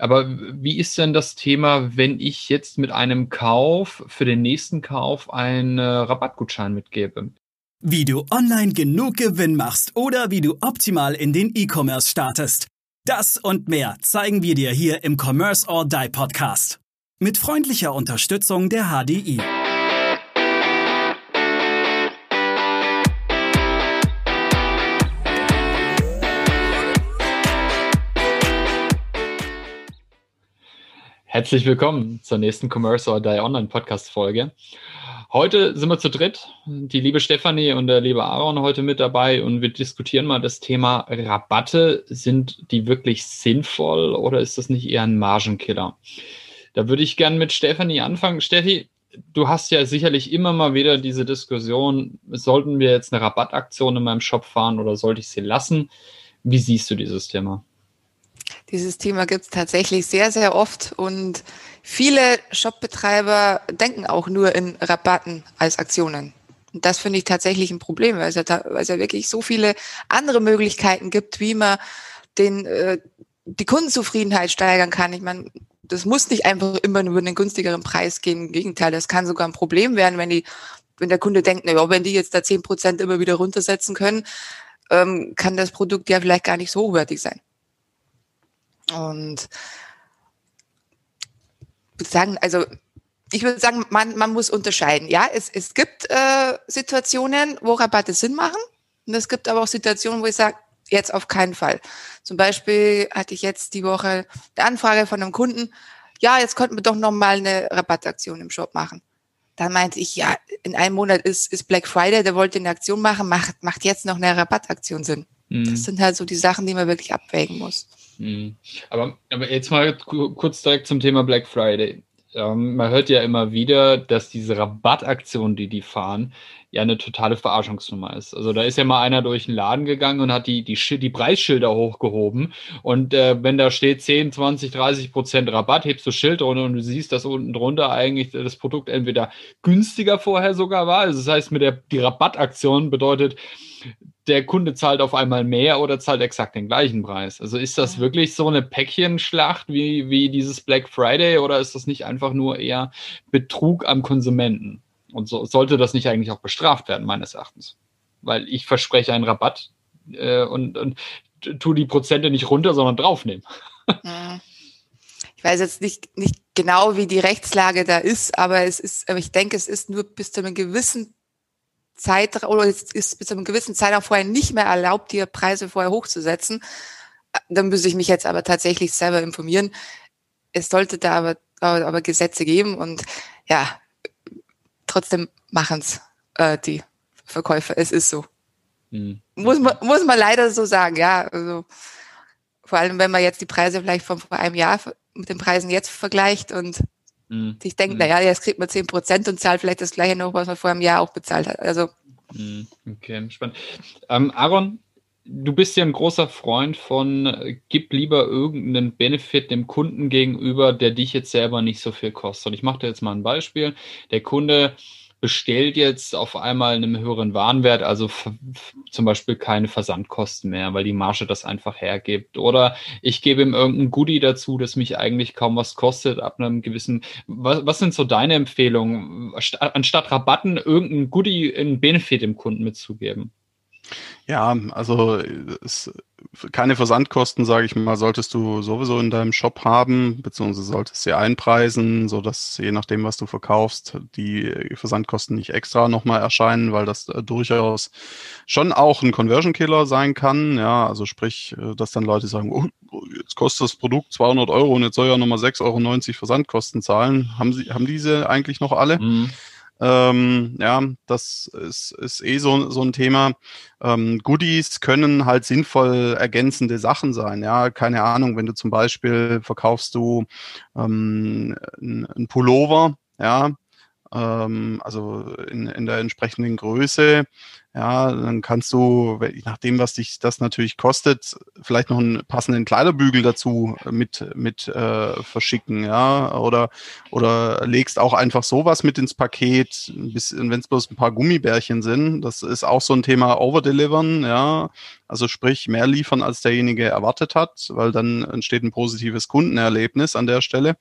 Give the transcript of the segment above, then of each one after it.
Aber wie ist denn das Thema, wenn ich jetzt mit einem Kauf für den nächsten Kauf einen Rabattgutschein mitgebe? Wie du online genug Gewinn machst oder wie du optimal in den E-Commerce startest. Das und mehr zeigen wir dir hier im Commerce or Die Podcast. Mit freundlicher Unterstützung der HDI. Herzlich willkommen zur nächsten Commerce or Die Online Podcast Folge. Heute sind wir zu dritt. Die liebe Stefanie und der liebe Aaron heute mit dabei und wir diskutieren mal das Thema Rabatte. Sind die wirklich sinnvoll oder ist das nicht eher ein Margenkiller? Da würde ich gerne mit Stefanie anfangen. Steffi, du hast ja sicherlich immer mal wieder diese Diskussion, sollten wir jetzt eine Rabattaktion in meinem Shop fahren oder sollte ich sie lassen? Wie siehst du dieses Thema? Dieses Thema gibt es tatsächlich sehr, sehr oft und viele Shopbetreiber denken auch nur in Rabatten als Aktionen. Und das finde ich tatsächlich ein Problem, weil es, ja, weil es ja wirklich so viele andere Möglichkeiten gibt, wie man den, äh, die Kundenzufriedenheit steigern kann. Ich meine, das muss nicht einfach immer nur über einen günstigeren Preis gehen. Im Gegenteil, das kann sogar ein Problem werden, wenn die, wenn der Kunde denkt, na ja, wenn die jetzt da zehn Prozent immer wieder runtersetzen können, ähm, kann das Produkt ja vielleicht gar nicht so hochwertig sein. Und ich würde sagen, also ich würde sagen, man, man muss unterscheiden. Ja, es, es gibt äh, Situationen, wo Rabatte Sinn machen. Und es gibt aber auch Situationen, wo ich sage, jetzt auf keinen Fall. Zum Beispiel hatte ich jetzt die Woche eine Anfrage von einem Kunden, ja, jetzt könnten wir doch nochmal eine Rabattaktion im Shop machen. Dann meinte ich, ja, in einem Monat ist, ist Black Friday, der wollte eine Aktion machen, macht, macht jetzt noch eine Rabattaktion Sinn. Mhm. Das sind halt so die Sachen, die man wirklich abwägen muss. Mhm. Aber, aber jetzt mal kurz direkt zum Thema Black Friday. Ähm, man hört ja immer wieder, dass diese Rabattaktion, die die fahren, ja eine totale Verarschungsnummer ist. Also da ist ja mal einer durch den Laden gegangen und hat die, die, die Preisschilder hochgehoben. Und äh, wenn da steht 10, 20, 30 Prozent Rabatt, hebst du Schild runter und du siehst, dass unten drunter eigentlich das Produkt entweder günstiger vorher sogar war. Also das heißt, mit der die Rabattaktion bedeutet, der Kunde zahlt auf einmal mehr oder zahlt exakt den gleichen Preis. Also ist das wirklich so eine Päckchenschlacht wie, wie dieses Black Friday oder ist das nicht einfach nur eher Betrug am Konsumenten? Und so sollte das nicht eigentlich auch bestraft werden, meines Erachtens. Weil ich verspreche einen Rabatt äh, und, und tu die Prozente nicht runter, sondern draufnehmen. Ich weiß jetzt nicht, nicht genau, wie die Rechtslage da ist, aber es ist, aber ich denke, es ist nur bis zu einem gewissen Zeitraum, oder es ist bis zu einem gewissen Zeitraum vorher nicht mehr erlaubt, die Preise vorher hochzusetzen. Dann müsste ich mich jetzt aber tatsächlich selber informieren. Es sollte da aber, aber, aber Gesetze geben und ja, trotzdem machen es äh, die Verkäufer. Es ist so. Mhm. Muss, man, muss man leider so sagen, ja. Also, vor allem, wenn man jetzt die Preise vielleicht von vor einem Jahr mit den Preisen jetzt vergleicht und mhm. sich denkt, mhm. naja, jetzt kriegt man zehn Prozent und zahlt vielleicht das gleiche noch, was man vor einem Jahr auch bezahlt hat. Also. Mhm. Okay, spannend. Ähm, Aaron, du bist ja ein großer Freund von, äh, gib lieber irgendeinen Benefit dem Kunden gegenüber, der dich jetzt selber nicht so viel kostet. Und ich mache dir jetzt mal ein Beispiel. Der Kunde bestellt jetzt auf einmal einen höheren Warenwert, also zum Beispiel keine Versandkosten mehr, weil die Marge das einfach hergibt. Oder ich gebe ihm irgendein Goodie dazu, das mich eigentlich kaum was kostet, ab einem gewissen. Was, was sind so deine Empfehlungen, anstatt Rabatten irgendein Goodie, einen Benefit dem Kunden mitzugeben? Ja, also es, keine Versandkosten, sage ich mal, solltest du sowieso in deinem Shop haben, beziehungsweise solltest sie einpreisen, so dass je nachdem, was du verkaufst, die Versandkosten nicht extra nochmal erscheinen, weil das äh, durchaus schon auch ein Conversion Killer sein kann. Ja, also sprich, äh, dass dann Leute sagen, oh, jetzt kostet das Produkt 200 Euro und jetzt soll ja nochmal 6,90 Euro Versandkosten zahlen. Haben sie, haben diese eigentlich noch alle? Mhm. Ähm, ja, das ist, ist eh so, so ein Thema. Ähm, Goodies können halt sinnvoll ergänzende Sachen sein. Ja, keine Ahnung, wenn du zum Beispiel verkaufst du ähm, ein Pullover, ja, ähm, also in, in der entsprechenden Größe, ja, dann kannst du, nachdem, was dich das natürlich kostet, vielleicht noch einen passenden Kleiderbügel dazu mit, mit äh, verschicken, ja, oder, oder legst auch einfach sowas mit ins Paket, wenn es bloß ein paar Gummibärchen sind. Das ist auch so ein Thema Overdelivern, ja, also sprich mehr liefern, als derjenige erwartet hat, weil dann entsteht ein positives Kundenerlebnis an der Stelle.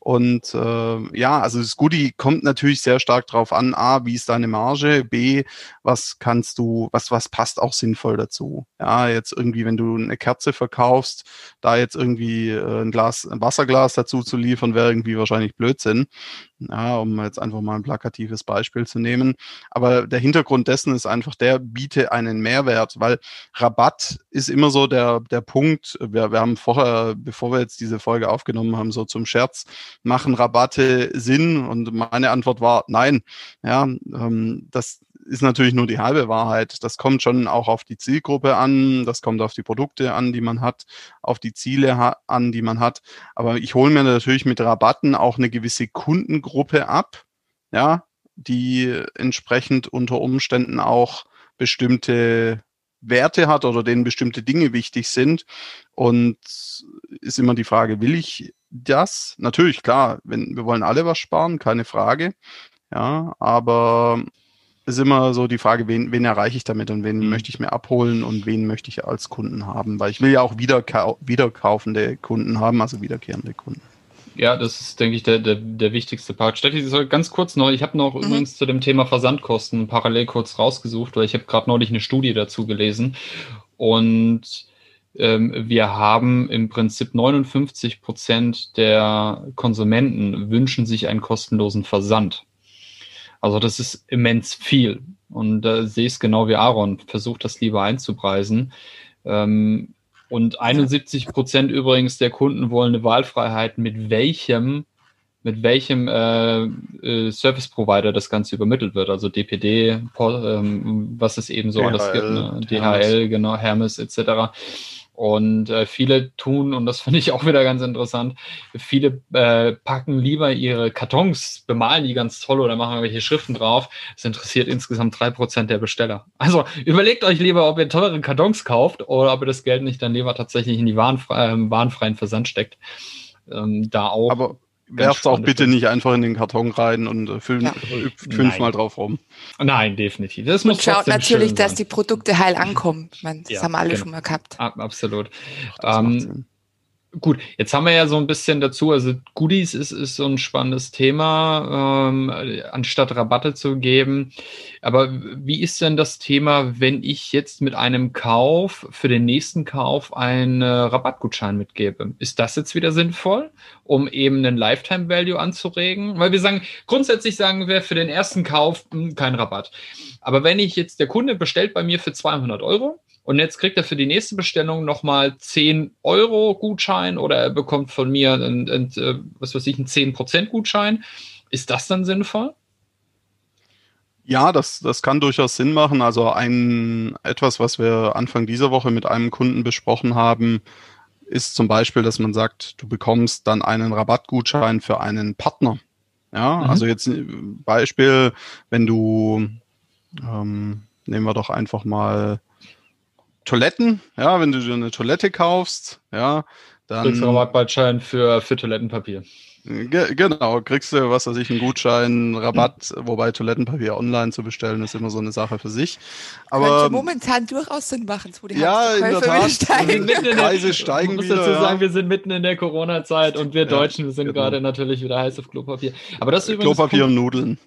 Und äh, ja, also das Goodie kommt natürlich sehr stark drauf an, A, wie ist deine Marge, B, was kannst du, was, was passt auch sinnvoll dazu. Ja, jetzt irgendwie, wenn du eine Kerze verkaufst, da jetzt irgendwie äh, ein Glas, ein Wasserglas dazu zu liefern, wäre irgendwie wahrscheinlich Blödsinn. Ja, um jetzt einfach mal ein plakatives Beispiel zu nehmen. Aber der Hintergrund dessen ist einfach, der biete einen Mehrwert, weil Rabatt ist immer so der, der Punkt. Wir, wir haben vorher, bevor wir jetzt diese Folge aufgenommen haben, so zum Scherz, machen Rabatte Sinn? Und meine Antwort war nein. Ja, ähm, das ist natürlich nur die halbe Wahrheit. Das kommt schon auch auf die Zielgruppe an, das kommt auf die Produkte an, die man hat, auf die Ziele an, die man hat. Aber ich hole mir natürlich mit Rabatten auch eine gewisse Kundengruppe ab, ja, die entsprechend unter Umständen auch bestimmte Werte hat oder denen bestimmte Dinge wichtig sind. Und ist immer die Frage, will ich das? Natürlich, klar, wenn, wir wollen alle was sparen, keine Frage. Ja, aber ist immer so die Frage, wen, wen erreiche ich damit und wen mhm. möchte ich mir abholen und wen möchte ich als Kunden haben, weil ich will ja auch wiederkau wiederkaufende Kunden haben, also wiederkehrende Kunden. Ja, das ist, denke ich, der, der, der wichtigste Part. Steffi, soll ganz kurz noch, ich habe noch mhm. übrigens zu dem Thema Versandkosten parallel kurz rausgesucht, weil ich habe gerade neulich eine Studie dazu gelesen und ähm, wir haben im Prinzip 59 Prozent der Konsumenten wünschen sich einen kostenlosen Versand. Also das ist immens viel. Und da äh, sehe ich es genau wie Aaron, versucht das lieber einzupreisen. Ähm, und 71 Prozent übrigens der Kunden wollen eine Wahlfreiheit, mit welchem mit welchem äh, äh, Service Provider das Ganze übermittelt wird, also DPD, ähm, was es eben so DHL, alles gibt, ne? DHL, Hermes. genau, Hermes etc. Und äh, viele tun, und das finde ich auch wieder ganz interessant, viele äh, packen lieber ihre Kartons, bemalen die ganz toll oder machen irgendwelche Schriften drauf. Das interessiert insgesamt drei Prozent der Besteller. Also überlegt euch lieber, ob ihr teure Kartons kauft oder ob ihr das Geld nicht dann lieber tatsächlich in die warenfre äh, warenfreien Versand steckt. Ähm, da auch. Aber Werft auch bitte nicht einfach in den Karton rein und äh, füllen, ja. fünfmal drauf rum. Nein, definitiv. Das muss und schaut natürlich, dass die Produkte heil ankommen. Man, das ja, haben alle genau. schon mal gehabt. Absolut. Ähm, Gut, jetzt haben wir ja so ein bisschen dazu, also Goodies ist, ist so ein spannendes Thema, ähm, anstatt Rabatte zu geben. Aber wie ist denn das Thema, wenn ich jetzt mit einem Kauf für den nächsten Kauf einen Rabattgutschein mitgebe? Ist das jetzt wieder sinnvoll, um eben einen Lifetime Value anzuregen? Weil wir sagen, grundsätzlich sagen wir für den ersten Kauf mh, hm, kein Rabatt. Aber wenn ich jetzt, der Kunde bestellt bei mir für 200 Euro, und jetzt kriegt er für die nächste Bestellung nochmal 10 Euro Gutschein oder er bekommt von mir einen, einen, äh, was weiß ich, einen 10% Gutschein. Ist das dann sinnvoll? Ja, das, das kann durchaus Sinn machen. Also ein etwas, was wir Anfang dieser Woche mit einem Kunden besprochen haben, ist zum Beispiel, dass man sagt, du bekommst dann einen Rabattgutschein für einen Partner. Ja, mhm. also jetzt Beispiel, wenn du, ähm, nehmen wir doch einfach mal Toiletten, ja, wenn du dir eine Toilette kaufst, ja, dann. Kriegst du Rabattgutschein für, für Toilettenpapier. Ge genau, kriegst du, was weiß ich, einen Gutschein, Rabatt, mhm. wobei Toilettenpapier online zu bestellen ist immer so eine Sache für sich. Aber Könnte momentan durchaus Sinn machen, wo die ja, in der Tat, steigen. Die Preise steigen muss wieder. dazu sagen, ja. wir sind mitten in der Corona-Zeit und wir Deutschen, wir sind genau. gerade natürlich wieder heiß auf Klopapier. Aber das ist übrigens Klopapier Punkt, und Nudeln.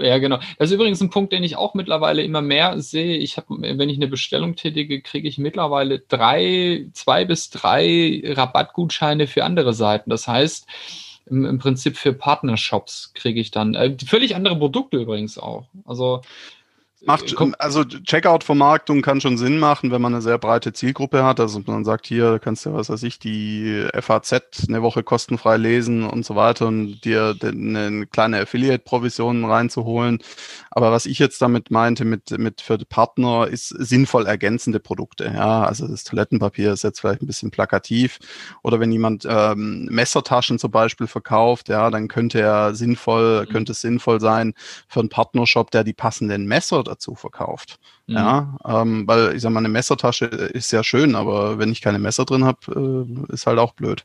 Ja, genau. Das ist übrigens ein Punkt, den ich auch mittlerweile immer mehr sehe. Ich habe, wenn ich eine Bestellung tätige, kriege ich mittlerweile drei, zwei bis drei Rabattgutscheine für andere Seiten. Das heißt, im, im Prinzip für Partnershops kriege ich dann äh, völlig andere Produkte übrigens auch. Also Macht, also Checkout-Vermarktung kann schon Sinn machen, wenn man eine sehr breite Zielgruppe hat. Also man sagt, hier kannst du, was weiß ich, die FAZ eine Woche kostenfrei lesen und so weiter und dir eine kleine Affiliate-Provision reinzuholen. Aber was ich jetzt damit meinte, mit, mit für die Partner, ist sinnvoll ergänzende Produkte. Ja, also das Toilettenpapier ist jetzt vielleicht ein bisschen plakativ. Oder wenn jemand ähm, Messertaschen zum Beispiel verkauft, ja, dann könnte er sinnvoll, mhm. könnte es sinnvoll sein für einen Partnershop, der die passenden Messer dazu verkauft. Mhm. Ja, ähm, weil ich sag mal, eine Messertasche ist ja schön, aber wenn ich keine Messer drin habe, äh, ist halt auch blöd.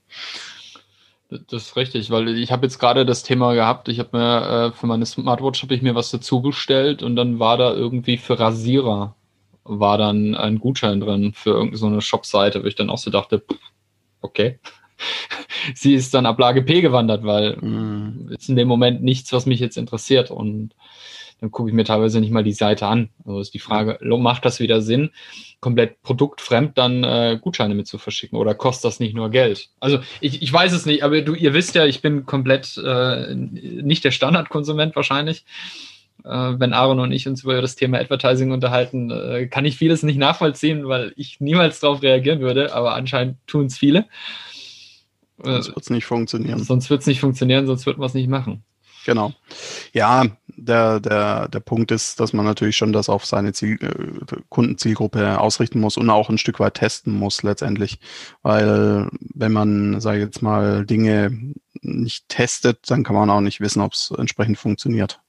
Das ist richtig, weil ich habe jetzt gerade das Thema gehabt, ich habe mir äh, für meine Smartwatch habe ich mir was dazu bestellt und dann war da irgendwie für Rasierer war dann ein Gutschein drin für irgendeine so eine Shop-Seite, wo ich dann auch so dachte, okay. Sie ist dann Ablage P gewandert, weil mm. ist in dem Moment nichts, was mich jetzt interessiert und dann gucke ich mir teilweise nicht mal die Seite an. Also ist die Frage, macht das wieder Sinn, komplett produktfremd dann äh, Gutscheine mit zu verschicken oder kostet das nicht nur Geld? Also ich, ich weiß es nicht, aber du, ihr wisst ja, ich bin komplett äh, nicht der Standardkonsument wahrscheinlich. Äh, wenn Aaron und ich uns über das Thema Advertising unterhalten, äh, kann ich vieles nicht nachvollziehen, weil ich niemals darauf reagieren würde, aber anscheinend tun es viele. Sonst wird es nicht funktionieren. Sonst wird es nicht funktionieren, sonst wird man es nicht machen. Genau. Ja, der, der, der Punkt ist, dass man natürlich schon das auf seine Ziel, äh, Kundenzielgruppe ausrichten muss und auch ein Stück weit testen muss letztendlich. Weil wenn man, sage ich jetzt mal, Dinge nicht testet, dann kann man auch nicht wissen, ob es entsprechend funktioniert.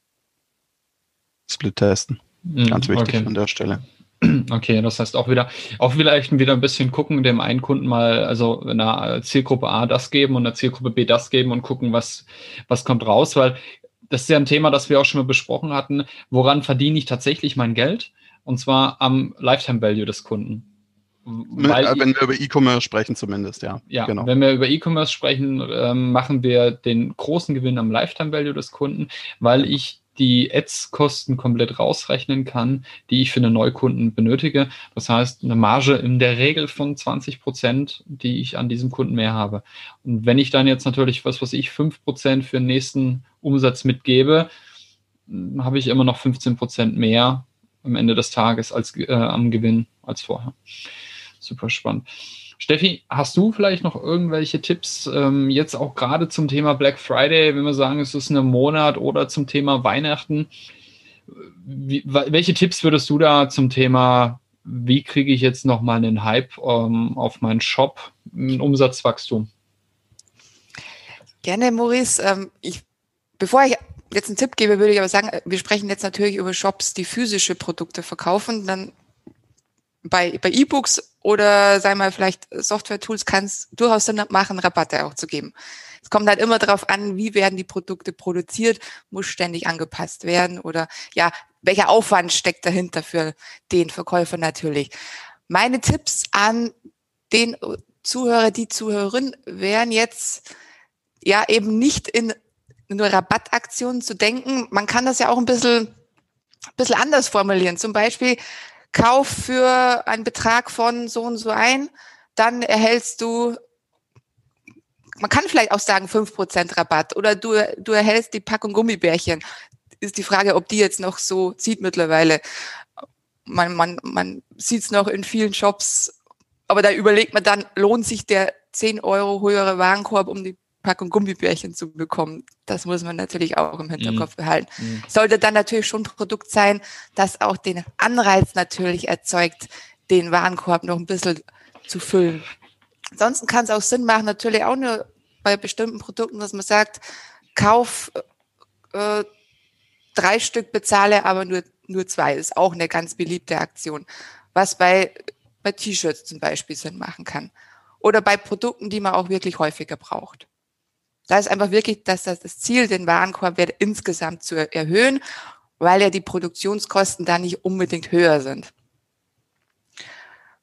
Split testen. Mhm, Ganz wichtig okay. an der Stelle. Okay, das heißt auch wieder, auch vielleicht wieder ein bisschen gucken, dem einen Kunden mal, also in der Zielgruppe A das geben und der Zielgruppe B das geben und gucken, was, was kommt raus, weil das ist ja ein Thema, das wir auch schon mal besprochen hatten. Woran verdiene ich tatsächlich mein Geld? Und zwar am Lifetime Value des Kunden. Weil wenn wir über E-Commerce sprechen zumindest, ja. Ja, genau. wenn wir über E-Commerce sprechen, ähm, machen wir den großen Gewinn am Lifetime Value des Kunden, weil ich die Ads-Kosten komplett rausrechnen kann, die ich für einen Neukunden benötige. Das heißt, eine Marge in der Regel von 20 Prozent, die ich an diesem Kunden mehr habe. Und wenn ich dann jetzt natürlich, was weiß ich, 5 Prozent für den nächsten Umsatz mitgebe, habe ich immer noch 15 Prozent mehr am Ende des Tages als äh, am Gewinn als vorher. Super spannend. Steffi, hast du vielleicht noch irgendwelche Tipps, ähm, jetzt auch gerade zum Thema Black Friday, wenn wir sagen, es ist ein Monat oder zum Thema Weihnachten? Wie, welche Tipps würdest du da zum Thema, wie kriege ich jetzt nochmal einen Hype ähm, auf meinen Shop, ein Umsatzwachstum? Gerne, Maurice. Ähm, ich, bevor ich jetzt einen Tipp gebe, würde ich aber sagen, wir sprechen jetzt natürlich über Shops, die physische Produkte verkaufen. Dann bei, bei E-Books oder sei mal vielleicht Software-Tools kann es durchaus Sinn machen, Rabatte auch zu geben. Es kommt halt immer darauf an, wie werden die Produkte produziert, muss ständig angepasst werden oder ja, welcher Aufwand steckt dahinter für den Verkäufer natürlich. Meine Tipps an den Zuhörer, die Zuhörerin wären jetzt ja eben nicht in nur Rabattaktionen zu denken. Man kann das ja auch ein bisschen, bisschen anders formulieren. Zum Beispiel, kauf für einen Betrag von so und so ein, dann erhältst du, man kann vielleicht auch sagen, fünf Prozent Rabatt oder du, du erhältst die Packung Gummibärchen. Ist die Frage, ob die jetzt noch so zieht mittlerweile. Man, man, man sieht es noch in vielen Shops, aber da überlegt man dann, lohnt sich der 10 Euro höhere Warenkorb, um die Packung Gummibärchen zu bekommen. Das muss man natürlich auch im Hinterkopf mhm. behalten. Mhm. Sollte dann natürlich schon ein Produkt sein, das auch den Anreiz natürlich erzeugt, den Warenkorb noch ein bisschen zu füllen. Ansonsten kann es auch Sinn machen, natürlich auch nur bei bestimmten Produkten, dass man sagt, kauf äh, drei Stück, bezahle aber nur, nur zwei. Ist auch eine ganz beliebte Aktion. Was bei, bei T-Shirts zum Beispiel Sinn machen kann. Oder bei Produkten, die man auch wirklich häufiger braucht. Da ist einfach wirklich dass das, das Ziel, den Warenkorbwert insgesamt zu erhöhen, weil ja die Produktionskosten da nicht unbedingt höher sind.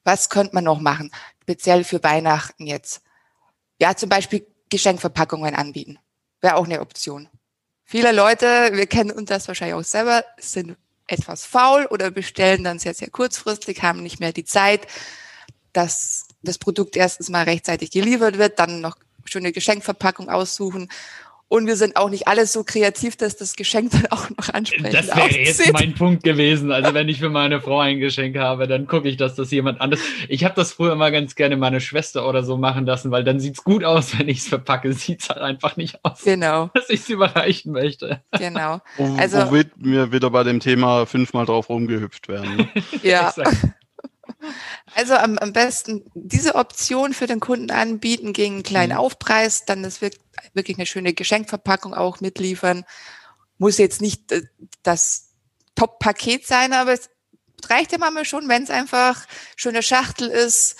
Was könnte man noch machen, speziell für Weihnachten jetzt? Ja, zum Beispiel Geschenkverpackungen anbieten. Wäre auch eine Option. Viele Leute, wir kennen uns das wahrscheinlich auch selber, sind etwas faul oder bestellen dann sehr, sehr kurzfristig, haben nicht mehr die Zeit, dass das Produkt erstens mal rechtzeitig geliefert wird, dann noch schöne Geschenkverpackung aussuchen Und wir sind auch nicht alle so kreativ, dass das Geschenk dann auch noch ansprechend Das wäre jetzt mein Punkt gewesen. Also wenn ich für meine Frau ein Geschenk habe, dann gucke ich, dass das jemand anderes. Ich habe das früher immer ganz gerne meine Schwester oder so machen lassen, weil dann sieht's gut aus, wenn ich es verpacke. Sieht's halt einfach nicht aus. Genau. Dass ich es überreichen möchte. Genau. Also womit wir wieder bei dem Thema fünfmal drauf rumgehüpft werden. Ne? ja. Also am, am besten diese Option für den Kunden anbieten gegen einen kleinen mhm. Aufpreis, dann das wird wirklich eine schöne Geschenkverpackung auch mitliefern. Muss jetzt nicht äh, das Top-Paket sein, aber es reicht ja manchmal schon, wenn es einfach schöne Schachtel ist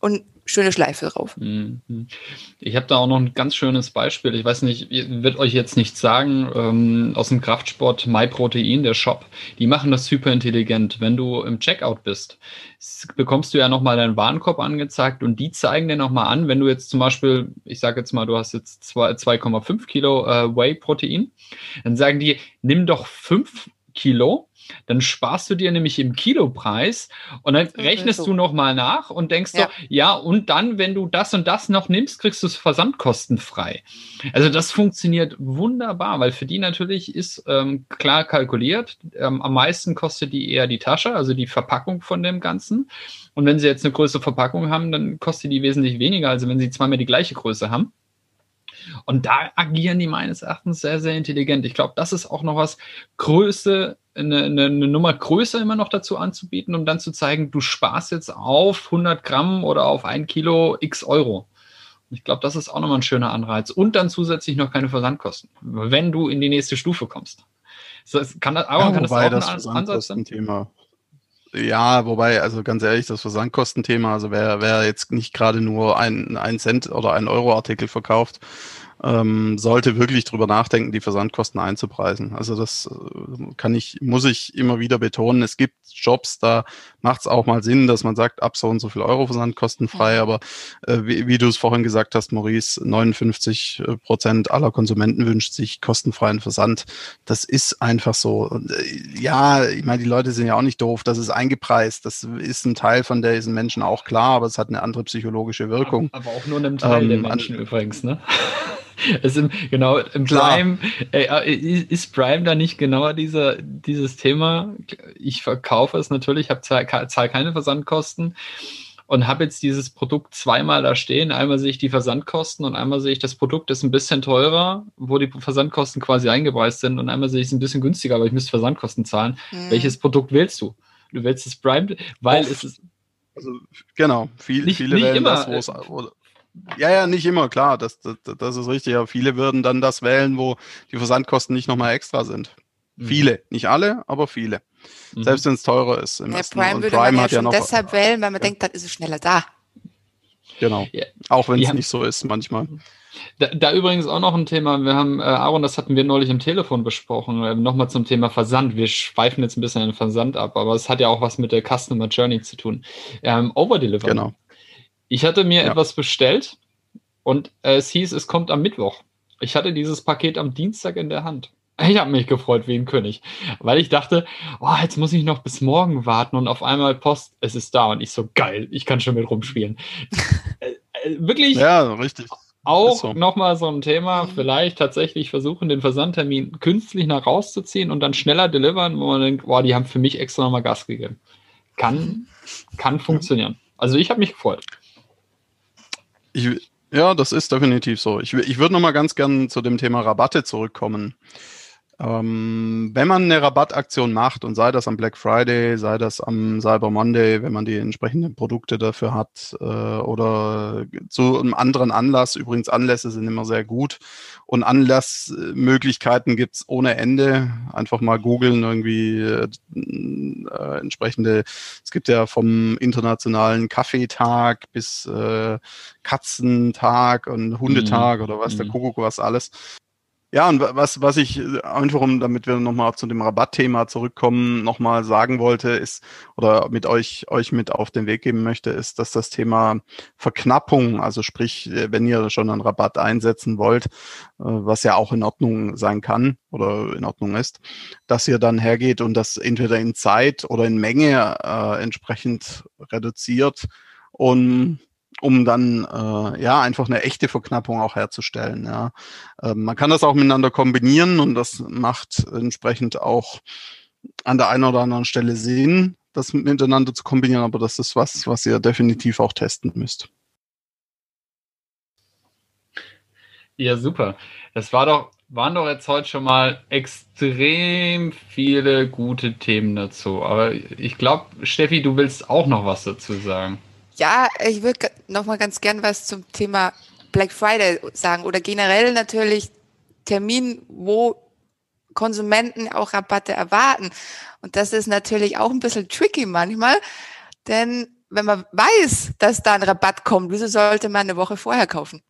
und schöne Schleife drauf. Mhm. Ich habe da auch noch ein ganz schönes Beispiel. Ich weiß nicht, wird euch jetzt nichts sagen, ähm, aus dem Kraftsport MyProtein, der Shop. Die machen das super intelligent. Wenn du im Checkout bist, bekommst du ja nochmal deinen Warenkorb angezeigt und die zeigen dir nochmal an, wenn du jetzt zum Beispiel, ich sage jetzt mal, du hast jetzt 2,5 Kilo äh, Whey-Protein, dann sagen die, nimm doch 5 Kilo dann sparst du dir nämlich im Kilopreis und dann rechnest so. du nochmal nach und denkst ja. so, ja, und dann, wenn du das und das noch nimmst, kriegst du es versandkostenfrei. Also das funktioniert wunderbar, weil für die natürlich ist ähm, klar kalkuliert, ähm, am meisten kostet die eher die Tasche, also die Verpackung von dem Ganzen. Und wenn sie jetzt eine größere Verpackung haben, dann kostet die wesentlich weniger, also wenn sie zweimal die gleiche Größe haben. Und da agieren die meines Erachtens sehr, sehr intelligent. Ich glaube, das ist auch noch was Größe, eine, eine, eine, Nummer größer immer noch dazu anzubieten, um dann zu zeigen, du sparst jetzt auf 100 Gramm oder auf ein Kilo x Euro. Ich glaube, das ist auch nochmal ein schöner Anreiz. Und dann zusätzlich noch keine Versandkosten, wenn du in die nächste Stufe kommst. Das kann das, aber ja, kann das auch ein Ansatz sein? Thema. Ja, wobei, also ganz ehrlich, das Versandkostenthema, also wer, wer jetzt nicht gerade nur ein, ein Cent oder ein Euro Artikel verkauft, ähm, sollte wirklich drüber nachdenken, die Versandkosten einzupreisen. Also das äh, kann ich, muss ich immer wieder betonen. Es gibt Jobs, da macht es auch mal Sinn, dass man sagt, ab so und so viel Euro versandkostenfrei. Ja. Aber äh, wie, wie du es vorhin gesagt hast, Maurice, 59 äh, Prozent aller Konsumenten wünscht sich kostenfreien Versand. Das ist einfach so. Und, äh, ja, ich meine, die Leute sind ja auch nicht doof. Das ist eingepreist. Das ist ein Teil von diesen Menschen auch klar, aber es hat eine andere psychologische Wirkung. Aber, aber auch nur einem Teil ähm, der Menschen übrigens, ne? Es im, genau, im Prime, äh, äh, ist Prime da nicht genauer dieser, dieses Thema? Ich verkaufe es natürlich, habe zahl, zahl keine Versandkosten und habe jetzt dieses Produkt zweimal da stehen. Einmal sehe ich die Versandkosten und einmal sehe ich, das Produkt ist ein bisschen teurer, wo die Versandkosten quasi eingepreist sind und einmal sehe ich es ein bisschen günstiger, aber ich müsste Versandkosten zahlen. Mhm. Welches Produkt wählst du? Du wählst das Prime, weil Oft. es ist. Also, genau, viel, nicht, viele nicht wählen immer. das, wo es ja, ja, nicht immer, klar, das, das, das ist richtig. Aber viele würden dann das wählen, wo die Versandkosten nicht nochmal extra sind. Mhm. Viele, nicht alle, aber viele. Mhm. Selbst wenn es teurer ist. Im ja, Prime Und würde Prime man ja schon noch, deshalb wählen, weil man ja. denkt, dann ist es schneller da. Genau. Ja. Auch wenn es ja. nicht so ist manchmal. Da, da, übrigens auch noch ein Thema. Wir haben, äh, Aaron, das hatten wir neulich im Telefon besprochen. Äh, Nochmal zum Thema Versand. Wir schweifen jetzt ein bisschen den Versand ab, aber es hat ja auch was mit der Customer Journey zu tun. Ähm, Overdelivery. Genau. Ich hatte mir ja. etwas bestellt und äh, es hieß, es kommt am Mittwoch. Ich hatte dieses Paket am Dienstag in der Hand. Ich habe mich gefreut wie ein König, weil ich dachte, oh, jetzt muss ich noch bis morgen warten und auf einmal Post, es ist da und ich so geil, ich kann schon mit rumspielen. äh, äh, wirklich. Ja, richtig. Auch so. nochmal so ein Thema, vielleicht tatsächlich versuchen, den Versandtermin künstlich nach rauszuziehen und dann schneller delivern, wo man denkt, boah, die haben für mich extra nochmal Gas gegeben. Kann, kann funktionieren. Also ich habe mich gefreut. Ich, ja, das ist definitiv so. Ich, ich würde noch mal ganz gern zu dem Thema Rabatte zurückkommen. Ähm, wenn man eine Rabattaktion macht und sei das am Black Friday, sei das am Cyber Monday, wenn man die entsprechenden Produkte dafür hat äh, oder zu einem anderen Anlass, übrigens Anlässe sind immer sehr gut und Anlassmöglichkeiten gibt's ohne Ende. Einfach mal googeln irgendwie äh, äh, entsprechende, es gibt ja vom internationalen Kaffeetag bis äh, Katzentag und Hundetag mhm. oder was, der mhm. Kuckuck was alles. Ja, und was, was ich äh, einfach, um, damit wir nochmal zu dem Rabattthema zurückkommen, nochmal sagen wollte, ist, oder mit euch, euch mit auf den Weg geben möchte, ist, dass das Thema Verknappung, also sprich, äh, wenn ihr schon einen Rabatt einsetzen wollt, äh, was ja auch in Ordnung sein kann oder in Ordnung ist, dass ihr dann hergeht und das entweder in Zeit oder in Menge äh, entsprechend reduziert und um dann äh, ja einfach eine echte Verknappung auch herzustellen. Ja. Ähm, man kann das auch miteinander kombinieren und das macht entsprechend auch an der einen oder anderen Stelle Sinn, das miteinander zu kombinieren, aber das ist was, was ihr definitiv auch testen müsst. Ja, super. Das war doch, waren doch jetzt heute schon mal extrem viele gute Themen dazu. Aber ich glaube, Steffi, du willst auch noch was dazu sagen. Ja, ich würde noch mal ganz gern was zum Thema Black Friday sagen oder generell natürlich Termin, wo Konsumenten auch Rabatte erwarten. Und das ist natürlich auch ein bisschen tricky manchmal, denn wenn man weiß, dass da ein Rabatt kommt, wieso sollte man eine Woche vorher kaufen?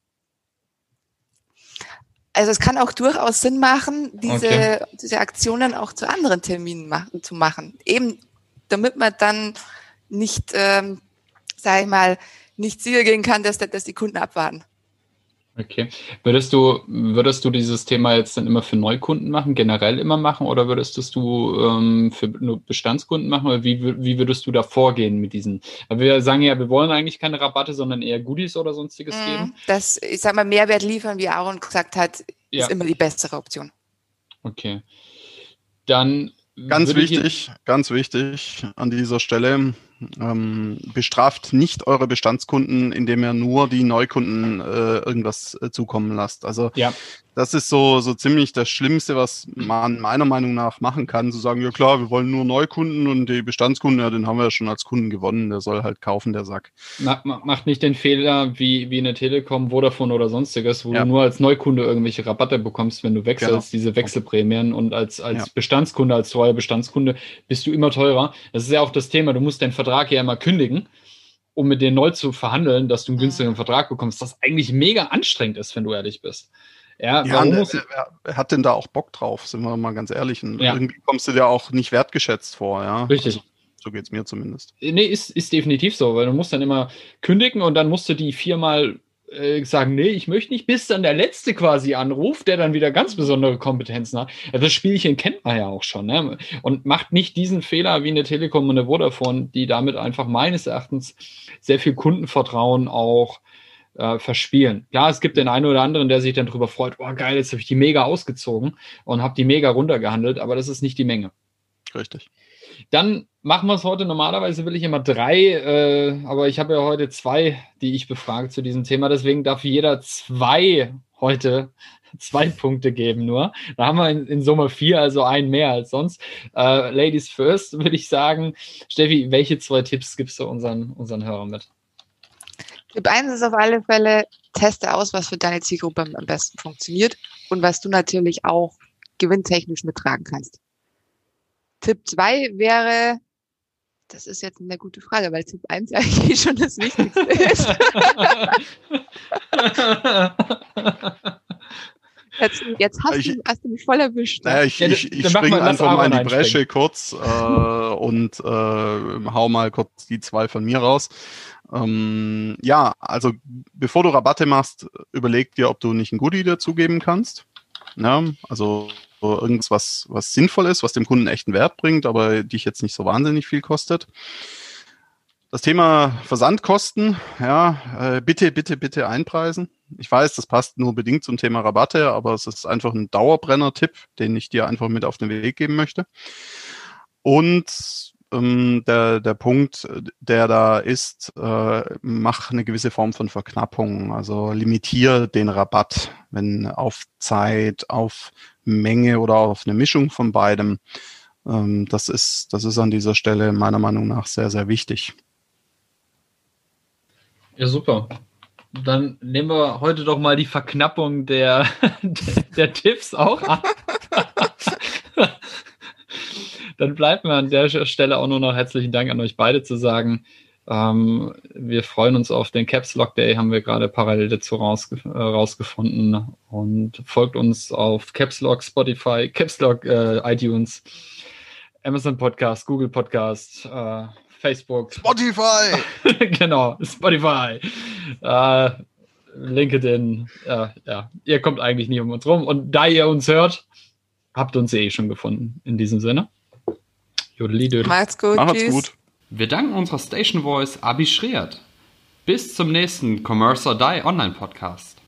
Also es kann auch durchaus Sinn machen, diese, okay. diese Aktionen auch zu anderen Terminen machen, zu machen. Eben damit man dann nicht, ähm, sag ich mal, nicht sicher gehen kann, dass, dass die Kunden abwarten. Okay. Würdest du, würdest du dieses Thema jetzt dann immer für Neukunden machen, generell immer machen, oder würdest du ähm, für nur Bestandskunden machen? Oder wie, wie würdest du da vorgehen mit diesen? Wir sagen ja, wir wollen eigentlich keine Rabatte, sondern eher Goodies oder sonstiges mm, geben. Das, ich sag mal, Mehrwert liefern, wie Aaron gesagt hat, ja. ist immer die bessere Option. Okay. Dann Ganz wichtig, ganz wichtig an dieser Stelle. Ähm, bestraft nicht eure Bestandskunden, indem ihr nur die Neukunden äh, irgendwas äh, zukommen lasst. Also ja das ist so, so ziemlich das Schlimmste, was man meiner Meinung nach machen kann, zu sagen, ja klar, wir wollen nur Neukunden und die Bestandskunden, ja, den haben wir ja schon als Kunden gewonnen, der soll halt kaufen, der Sack. macht nicht den Fehler wie, wie eine Telekom, Vodafone oder sonstiges, wo ja. du nur als Neukunde irgendwelche Rabatte bekommst, wenn du wechselst, genau. diese Wechselprämien und als, als ja. Bestandskunde, als treuer Bestandskunde bist du immer teurer. Das ist ja auch das Thema, du musst deinen Vertrag ja immer kündigen um mit denen neu zu verhandeln, dass du einen günstigeren Vertrag bekommst, was eigentlich mega anstrengend ist, wenn du ehrlich bist. Ja, ja warum muss wer, wer, hat denn da auch Bock drauf, sind wir mal ganz ehrlich. Und ja. irgendwie kommst du dir auch nicht wertgeschätzt vor, ja. Richtig. Also, so geht es mir zumindest. Nee, ist, ist definitiv so, weil du musst dann immer kündigen und dann musst du die viermal äh, sagen, nee, ich möchte nicht, bis dann der Letzte quasi anruft, der dann wieder ganz besondere Kompetenzen hat. Ja, das Spielchen kennt man ja auch schon. Ne? Und macht nicht diesen Fehler wie eine Telekom und eine Vodafone, die damit einfach meines Erachtens sehr viel Kundenvertrauen auch äh, verspielen. Klar, es gibt den einen oder anderen, der sich dann darüber freut, oh geil, jetzt habe ich die mega ausgezogen und habe die mega runtergehandelt, aber das ist nicht die Menge. Richtig. Dann machen wir es heute. Normalerweise will ich immer drei, äh, aber ich habe ja heute zwei, die ich befrage zu diesem Thema. Deswegen darf jeder zwei heute zwei Punkte geben nur. Da haben wir in, in Summe vier, also einen mehr als sonst. Äh, Ladies first, würde ich sagen. Steffi, welche zwei Tipps gibst du unseren, unseren Hörern mit? Tipp 1 ist auf alle Fälle, teste aus, was für deine Zielgruppe am besten funktioniert und was du natürlich auch gewinntechnisch mittragen kannst. Tipp 2 wäre, das ist jetzt eine gute Frage, weil Tipp 1 eigentlich schon das Wichtigste ist. Jetzt, jetzt hast, ich, du, hast, du, mich voll erwischt. Naja, ich, ich, ich springe einfach mal in die Bresche kurz äh, und äh, hau mal kurz die zwei von mir raus. Ähm, ja, also bevor du Rabatte machst, überleg dir, ob du nicht ein Goodie dazugeben kannst. Ja, also irgendwas, was, was sinnvoll ist, was dem Kunden echten Wert bringt, aber dich jetzt nicht so wahnsinnig viel kostet. Das Thema Versandkosten, ja, äh, bitte, bitte, bitte einpreisen. Ich weiß, das passt nur bedingt zum Thema Rabatte, aber es ist einfach ein Dauerbrenner-Tipp, den ich dir einfach mit auf den Weg geben möchte. Und ähm, der, der Punkt, der da ist, äh, mach eine gewisse Form von Verknappung. Also limitiere den Rabatt, wenn auf Zeit, auf Menge oder auf eine Mischung von beidem. Ähm, das ist, das ist an dieser Stelle meiner Meinung nach sehr, sehr wichtig. Ja, super. Dann nehmen wir heute doch mal die Verknappung der, der, der Tipps auch ab. Dann bleibt mir an der Stelle auch nur noch herzlichen Dank an euch beide zu sagen. Ähm, wir freuen uns auf den Caps Lock Day, haben wir gerade parallel dazu rausge äh, rausgefunden. Und folgt uns auf Caps Lock, Spotify, Caps Lock, äh, iTunes, Amazon Podcast, Google Podcast, äh, Facebook. Spotify! genau, Spotify. Äh, LinkedIn. ja, ihr kommt eigentlich nie um uns rum. Und da ihr uns hört, habt uns eh schon gefunden. In diesem Sinne. Jodeli Macht's gut. Macht's gut. Wir danken unserer Station Voice Abi Schreert. Bis zum nächsten Commerce or Die Online Podcast.